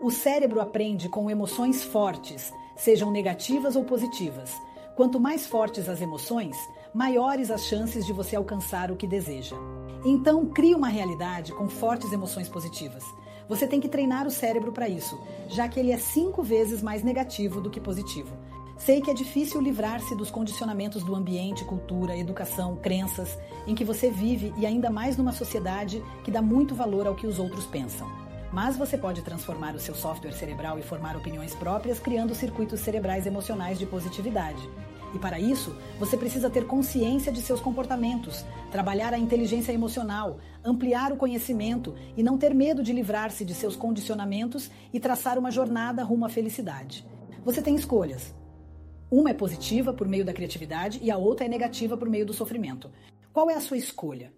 O cérebro aprende com emoções fortes, sejam negativas ou positivas. Quanto mais fortes as emoções, maiores as chances de você alcançar o que deseja. Então, crie uma realidade com fortes emoções positivas. Você tem que treinar o cérebro para isso, já que ele é cinco vezes mais negativo do que positivo. Sei que é difícil livrar-se dos condicionamentos do ambiente, cultura, educação, crenças em que você vive e ainda mais numa sociedade que dá muito valor ao que os outros pensam. Mas você pode transformar o seu software cerebral e formar opiniões próprias criando circuitos cerebrais emocionais de positividade. E para isso, você precisa ter consciência de seus comportamentos, trabalhar a inteligência emocional, ampliar o conhecimento e não ter medo de livrar-se de seus condicionamentos e traçar uma jornada rumo à felicidade. Você tem escolhas. Uma é positiva por meio da criatividade e a outra é negativa por meio do sofrimento. Qual é a sua escolha?